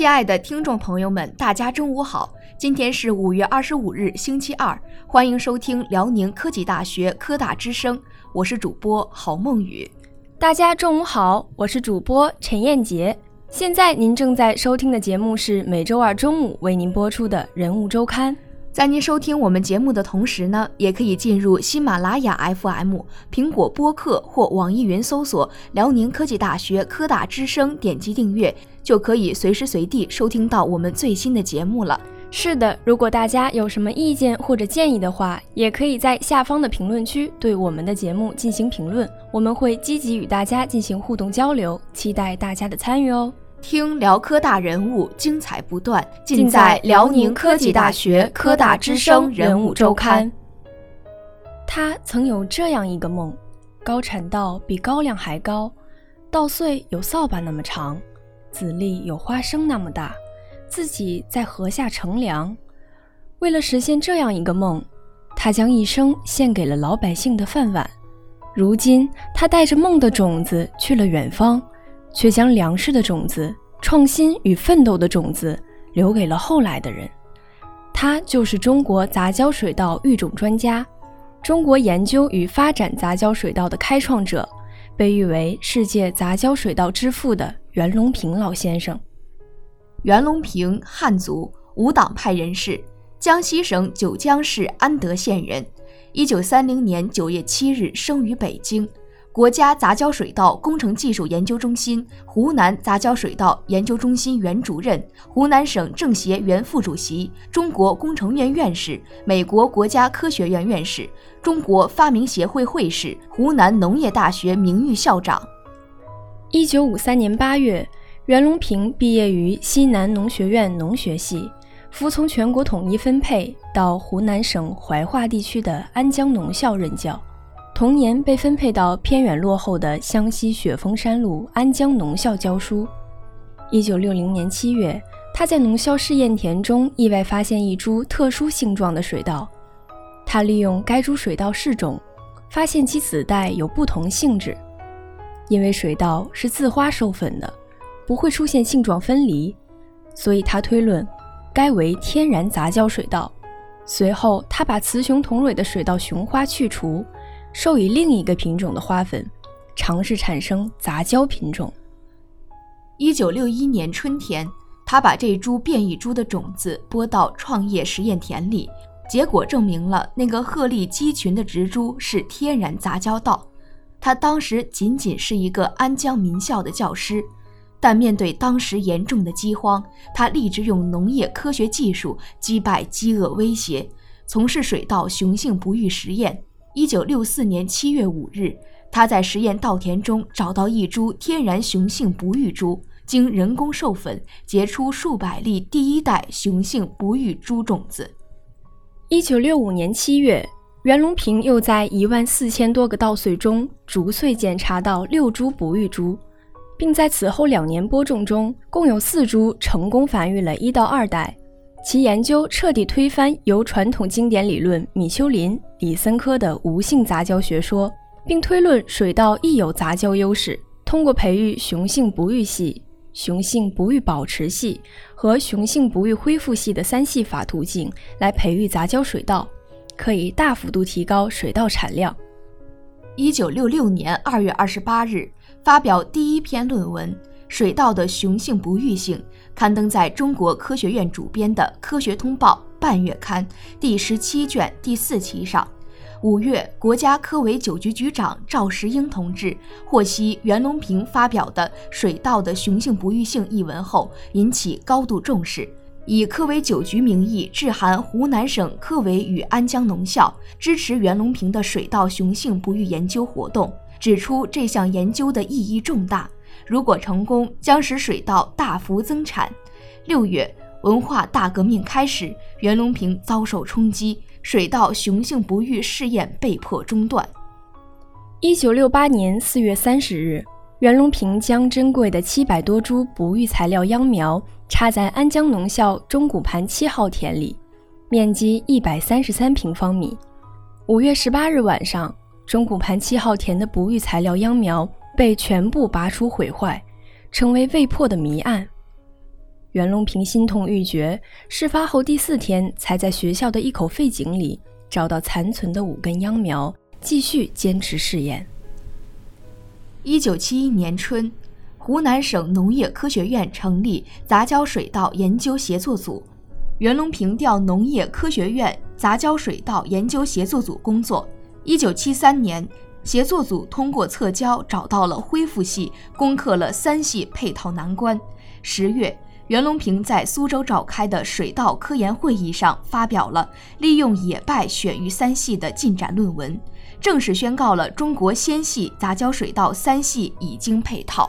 亲爱的听众朋友们，大家中午好！今天是五月二十五日，星期二，欢迎收听辽宁科技大学科大之声，我是主播郝梦雨。大家中午好，我是主播陈燕杰。现在您正在收听的节目是每周二中午为您播出的人物周刊。在您收听我们节目的同时呢，也可以进入喜马拉雅 FM、苹果播客或网易云搜索“辽宁科技大学科大之声”，点击订阅，就可以随时随地收听到我们最新的节目了。是的，如果大家有什么意见或者建议的话，也可以在下方的评论区对我们的节目进行评论，我们会积极与大家进行互动交流，期待大家的参与哦。听辽科大人物，精彩不断，尽在辽宁科技大学科大之声人物周刊。他曾有这样一个梦：高产稻比高粱还高，稻穗有扫把那么长，籽粒有花生那么大，自己在河下乘凉。为了实现这样一个梦，他将一生献给了老百姓的饭碗。如今，他带着梦的种子去了远方。却将粮食的种子、创新与奋斗的种子留给了后来的人。他就是中国杂交水稻育种专家，中国研究与发展杂交水稻的开创者，被誉为世界杂交水稻之父的袁隆平老先生。袁隆平，汉族，无党派人士，江西省九江市安德县人。一九三零年九月七日生于北京。国家杂交水稻工程技术研究中心湖南杂交水稻研究中心原主任、湖南省政协原副主席、中国工程院院士、美国国家科学院院士、中国发明协会会士、湖南农业大学名誉校长。一九五三年八月，袁隆平毕业于西南农学院农学系，服从全国统一分配到湖南省怀化地区的安江农校任教。同年被分配到偏远落后的湘西雪峰山路安江农校教书。一九六零年七月，他在农校试验田中意外发现一株特殊性状的水稻。他利用该株水稻试种，发现其子代有不同性质。因为水稻是自花授粉的，不会出现性状分离，所以他推论该为天然杂交水稻。随后，他把雌雄同蕊的水稻雄花去除。授以另一个品种的花粉，尝试产生杂交品种。一九六一年春天，他把这株变异株的种子播到创业实验田里，结果证明了那个鹤立鸡群的植株是天然杂交稻。他当时仅仅是一个安江民校的教师，但面对当时严重的饥荒，他立志用农业科学技术击败饥饿威胁，从事水稻雄性不育实验。一九六四年七月五日，他在实验稻田中找到一株天然雄性不育株，经人工授粉，结出数百粒第一代雄性不育株种子。一九六五年七月，袁隆平又在一万四千多个稻穗中逐穗检查到六株不育株，并在此后两年播种中，共有四株成功繁育了一到二代。其研究彻底推翻由传统经典理论米丘林、李森科的无性杂交学说，并推论水稻亦有杂交优势。通过培育雄性不育系、雄性不育保持系和雄性不育恢复系的三系法途径来培育杂交水稻，可以大幅度提高水稻产量。一九六六年二月二十八日，发表第一篇论文。水稻的雄性不育性刊登在中国科学院主编的《科学通报》半月刊第十七卷第四期上。五月，国家科委九局局长赵石英同志获悉袁隆平发表的《水稻的雄性不育性》一文后，引起高度重视，以科委九局名义致函湖南省科委与安江农校，支持袁隆平的水稻雄性不育研究活动，指出这项研究的意义重大。如果成功，将使水稻大幅增产。六月，文化大革命开始，袁隆平遭受冲击，水稻雄性不育试验被迫中断。一九六八年四月三十日，袁隆平将珍贵的七百多株不育材料秧苗插在安江农校钟谷盘七号田里，面积一百三十三平方米。五月十八日晚上，钟谷盘七号田的不育材料秧苗。被全部拔出毁坏，成为未破的谜案。袁隆平心痛欲绝，事发后第四天才在学校的一口废井里找到残存的五根秧苗，继续坚持试验。一九七一年春，湖南省农业科学院成立杂交水稻研究协作组，袁隆平调农业科学院杂交水稻研究协作组工作。一九七三年，协作组通过测交找到了恢复系，攻克了三系配套难关。十月。袁隆平在苏州召开的水稻科研会议上发表了利用野败选育三系的进展论文，正式宣告了中国先系杂交水稻三系已经配套。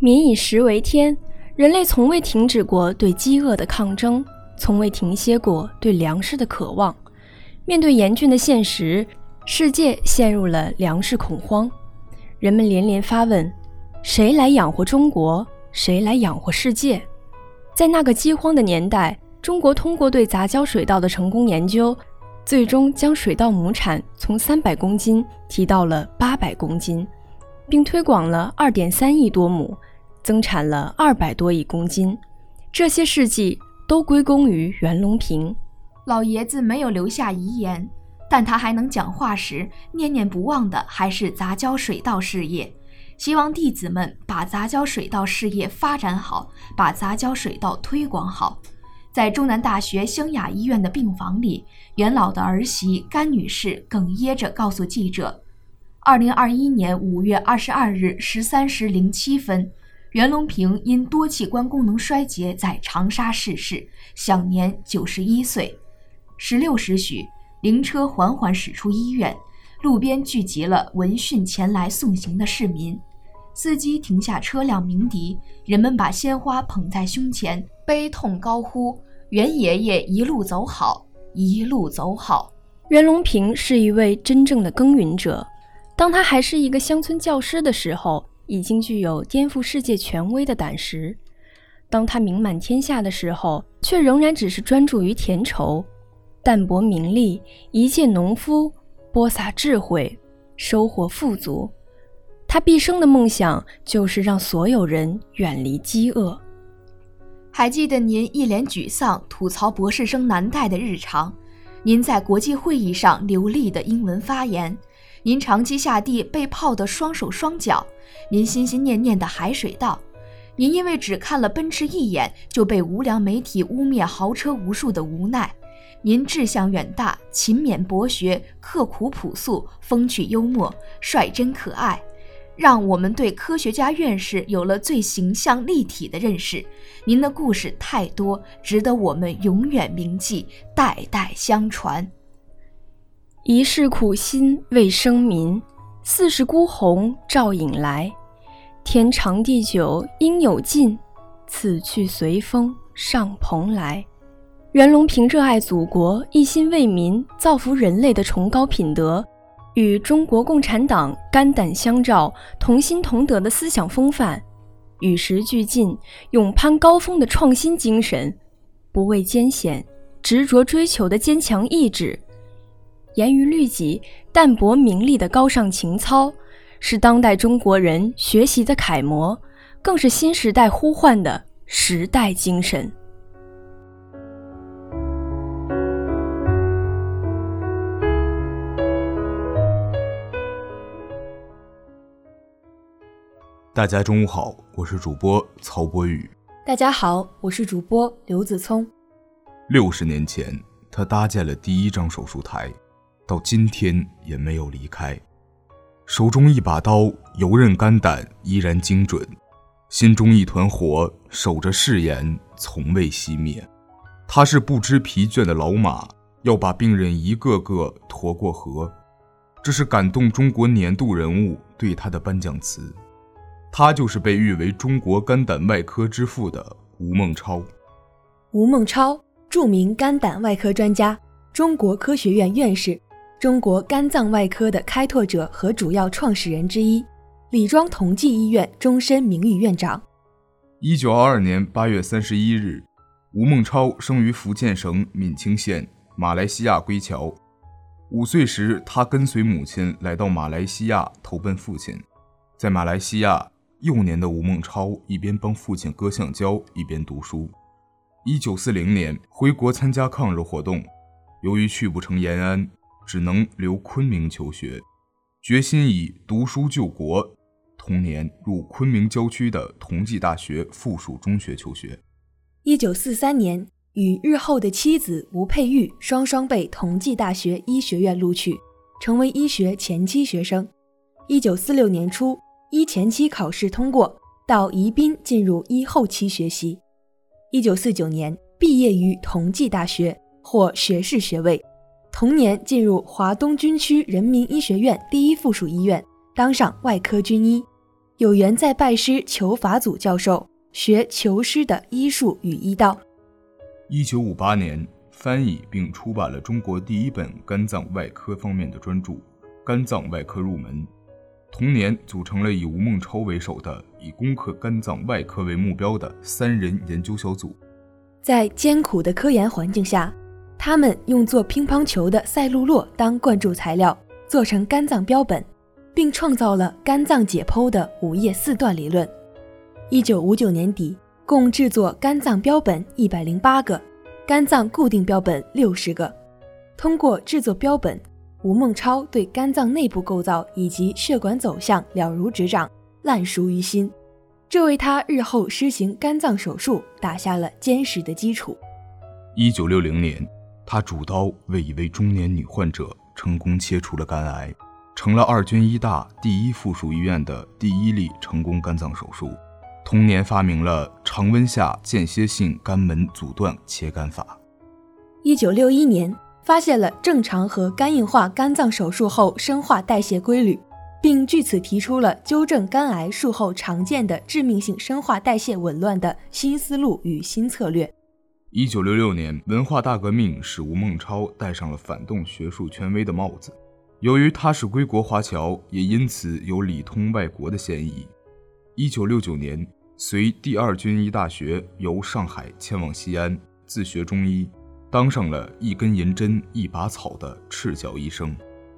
民以食为天，人类从未停止过对饥饿的抗争，从未停歇过对粮食的渴望。面对严峻的现实，世界陷入了粮食恐慌，人们连连发问：谁来养活中国？谁来养活世界？在那个饥荒的年代，中国通过对杂交水稻的成功研究，最终将水稻亩产从三百公斤提到了八百公斤，并推广了二点三亿多亩，增产了二百多亿公斤。这些事迹都归功于袁隆平。老爷子没有留下遗言，但他还能讲话时，念念不忘的还是杂交水稻事业。希望弟子们把杂交水稻事业发展好，把杂交水稻推广好。在中南大学湘雅医院的病房里，袁老的儿媳甘女士哽咽着告诉记者：“二零二一年五月二十二日十三时零七分，袁隆平因多器官功能衰竭在长沙逝世，享年九十一岁。十六时许，灵车缓缓驶出医院，路边聚集了闻讯前来送行的市民。”司机停下车辆鸣笛，人们把鲜花捧在胸前，悲痛高呼：“袁爷爷一路走好，一路走好。”袁隆平是一位真正的耕耘者。当他还是一个乡村教师的时候，已经具有颠覆世界权威的胆识；当他名满天下的时候，却仍然只是专注于田畴，淡泊名利，一介农夫，播撒智慧，收获富足。他毕生的梦想就是让所有人远离饥饿。还记得您一脸沮丧吐槽博士生难带的日常，您在国际会议上流利的英文发言，您长期下地被泡的双手双脚，您心心念念的海水稻，您因为只看了奔驰一眼就被无良媒体污蔑豪车无数的无奈，您志向远大，勤勉博学，刻苦朴素，风趣幽默，率真可爱。让我们对科学家院士有了最形象立体的认识。您的故事太多，值得我们永远铭记，代代相传。一世苦心为生民，四世孤鸿照影来。天长地久应有尽，此去随风上蓬莱。袁隆平热爱祖国、一心为民、造福人类的崇高品德。与中国共产党肝胆相照、同心同德的思想风范，与时俱进、勇攀高峰的创新精神，不畏艰险、执着追求的坚强意志，严于律己、淡泊名利的高尚情操，是当代中国人学习的楷模，更是新时代呼唤的时代精神。大家中午好，我是主播曹博宇。大家好，我是主播刘子聪。六十年前，他搭建了第一张手术台，到今天也没有离开。手中一把刀，游刃肝胆，依然精准；心中一团火，守着誓言，从未熄灭。他是不知疲倦的老马，要把病人一个个驮过河。这是感动中国年度人物对他的颁奖词。他就是被誉为中国肝胆外科之父的吴孟超。吴孟超，著名肝胆外科专家，中国科学院院士，中国肝脏外科的开拓者和主要创始人之一，李庄同济医院终身名誉院长。一九二二年八月三十一日，吴孟超生于福建省闽清县马来西亚归侨。五岁时，他跟随母亲来到马来西亚投奔父亲，在马来西亚。幼年的吴孟超一边帮父亲割橡胶，一边读书。一九四零年回国参加抗日活动，由于去不成延安，只能留昆明求学，决心以读书救国。同年入昆明郊区的同济大学附属中学求学。一九四三年，与日后的妻子吴佩玉双双被同济大学医学院录取，成为医学前期学生。一九四六年初，一前期考试通过，到宜宾进入一后期学习。一九四九年毕业于同济大学，获学士学位。同年进入华东军区人民医学院第一附属医院，当上外科军医。有缘在拜师求法祖教授。学求师的医术与医道。一九五八年，翻译并出版了中国第一本肝脏外科方面的专著《肝脏外科入门》。同年，组成了以吴孟超为首的以攻克肝脏外科为目标的三人研究小组。在艰苦的科研环境下，他们用做乒乓球的赛璐珞当灌注材料，做成肝脏标本，并创造了肝脏解剖的五叶四段理论。一九五九年底，共制作肝脏标本一百零八个，肝脏固定标本六十个。通过制作标本，吴孟超对肝脏内部构造以及血管走向了如指掌，烂熟于心，这为他日后施行肝脏手术打下了坚实的基础。一九六零年，他主刀为一位中年女患者成功切除了肝癌，成了二军医大第一附属医院的第一例成功肝脏手术。同年发明了常温下间歇性肝门阻断切肝法。一九六一年，发现了正常和肝硬化肝脏手术后生化代谢规律，并据此提出了纠正肝癌术后常见的致命性生化代谢紊乱的新思路与新策略。一九六六年，文化大革命使吴孟超戴上了反动学术权威的帽子，由于他是归国华侨，也因此有里通外国的嫌疑。一九六九年。随第二军医大学由上海迁往西安，自学中医，当上了一根银针一把草的赤脚医生。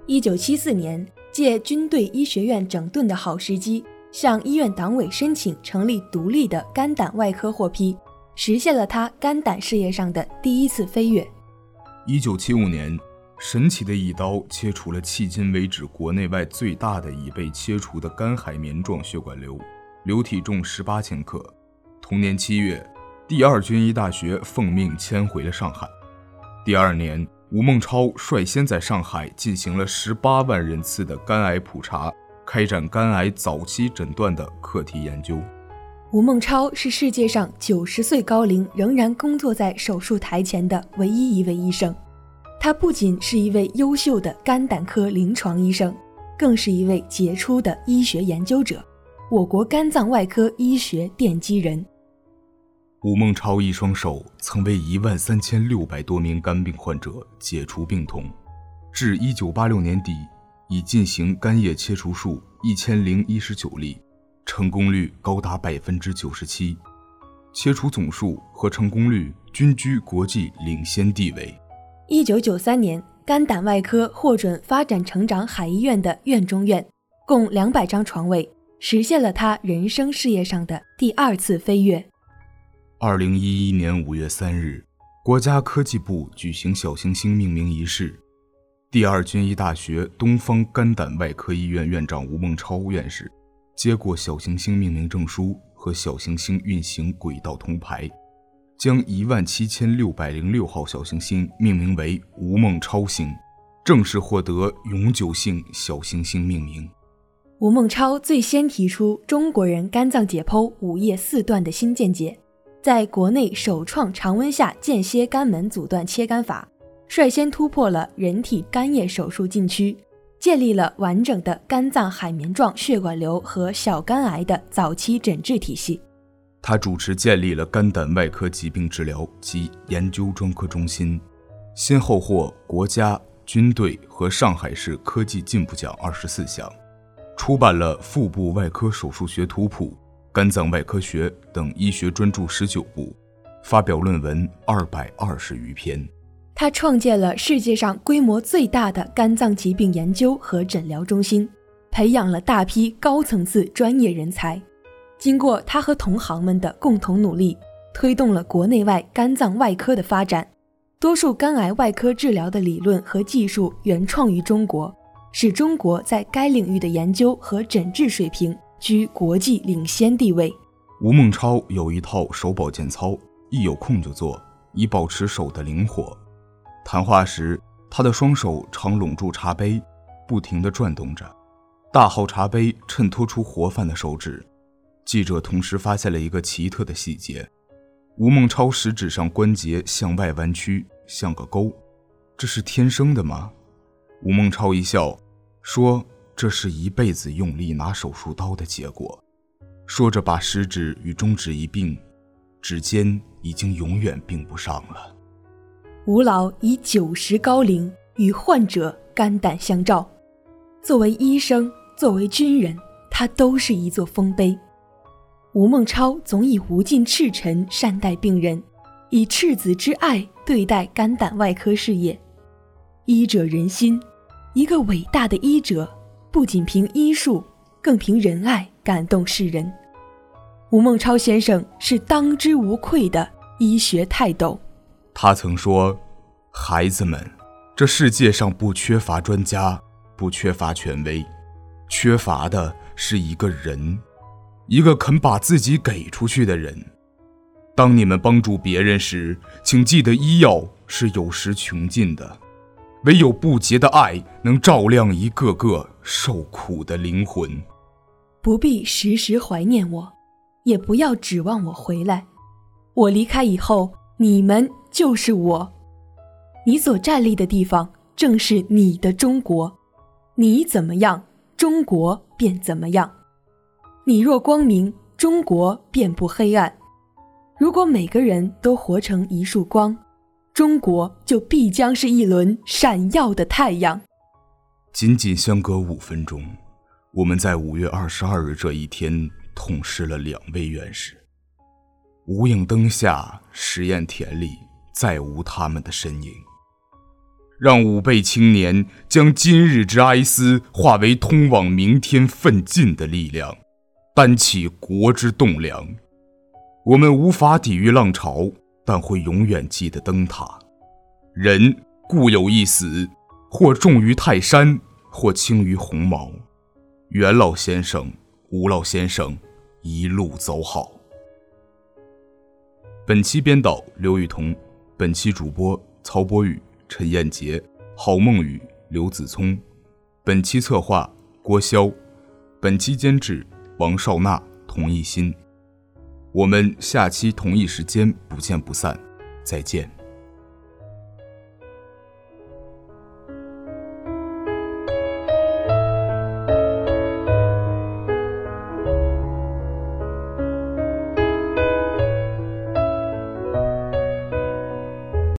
一九七四年，借军队医学院整顿的好时机，向医院党委申请成立独立的肝胆外科获批，实现了他肝胆事业上的第一次飞跃。一九七五年，神奇的一刀切除了迄今为止国内外最大的已被切除的肝海绵状血管瘤。瘤体重十八千克。同年七月，第二军医大学奉命迁回了上海。第二年，吴孟超率先在上海进行了十八万人次的肝癌普查，开展肝癌早期诊断的课题研究。吴孟超是世界上九十岁高龄仍然工作在手术台前的唯一一位医生。他不仅是一位优秀的肝胆科临床医生，更是一位杰出的医学研究者。我国肝脏外科医学奠基人吴孟超一双手曾为一万三千六百多名肝病患者解除病痛，至一九八六年底，已进行肝叶切除术一千零一十九例，成功率高达百分之九十七，切除总数和成功率均居国际领先地位。一九九三年，肝胆外科获准发展成长海医院的院中院，共两百张床位。实现了他人生事业上的第二次飞跃。二零一一年五月三日，国家科技部举行小行星命名仪式，第二军医大学东方肝胆外科医院院长吴孟超院士接过小行星命名证书和小行星运行轨道铜牌，将一万七千六百零六号小行星命名为吴孟超星，正式获得永久性小行星命名。吴孟超最先提出中国人肝脏解剖五叶四段的新见解，在国内首创常温下间歇肝门阻断切肝法，率先突破了人体肝叶手术禁区，建立了完整的肝脏海绵状血管瘤和小肝癌的早期诊治体系。他主持建立了肝胆外科疾病治疗及研究专科中心，先后获国家、军队和上海市科技进步奖二十四项。出版了《腹部外科手术学图谱》《肝脏外科学》等医学专著十九部，发表论文二百二十余篇。他创建了世界上规模最大的肝脏疾病研究和诊疗中心，培养了大批高层次专业人才，经过他和同行们的共同努力，推动了国内外肝脏外科的发展。多数肝癌外科治疗的理论和技术原创于中国，使中国在该领域的研究和诊治水平居国际领先地位。吴孟超有一套手保健操，一有空就做，以保持手的灵活。谈话时，他的双手常拢住茶杯，不停地转动着，大号茶杯衬托出活泛的手指。记者同时发现了一个奇特的细节。吴孟超食指上关节向外弯曲，像个钩，这是天生的吗？吴孟超一笑，说：“这是一辈子用力拿手术刀的结果。”说着，把食指与中指一并，指尖已经永远并不上了。吴老以九十高龄与患者肝胆相照，作为医生，作为军人，他都是一座丰碑。吴孟超总以无尽赤诚善待病人，以赤子之爱对待肝胆外科事业。医者仁心，一个伟大的医者不仅凭医术，更凭仁爱感动世人。吴孟超先生是当之无愧的医学泰斗。他曾说：“孩子们，这世界上不缺乏专家，不缺乏权威，缺乏的是一个人。”一个肯把自己给出去的人。当你们帮助别人时，请记得医药是有时穷尽的，唯有不竭的爱能照亮一个个受苦的灵魂。不必时时怀念我，也不要指望我回来。我离开以后，你们就是我。你所站立的地方，正是你的中国。你怎么样，中国便怎么样。你若光明，中国便不黑暗。如果每个人都活成一束光，中国就必将是一轮闪耀的太阳。仅仅相隔五分钟，我们在五月二十二日这一天痛失了两位院士。无影灯下，实验田里再无他们的身影。让吾辈青年将今日之哀思化为通往明天奋进的力量。担起国之栋梁，我们无法抵御浪潮，但会永远记得灯塔。人固有一死，或重于泰山，或轻于鸿毛。袁老先生、吴老先生，一路走好。本期编导刘雨桐，本期主播曹博宇、陈彦杰、郝梦雨、刘子聪，本期策划郭潇，本期监制。王少娜，同一新。我们下期同一时间不见不散，再见。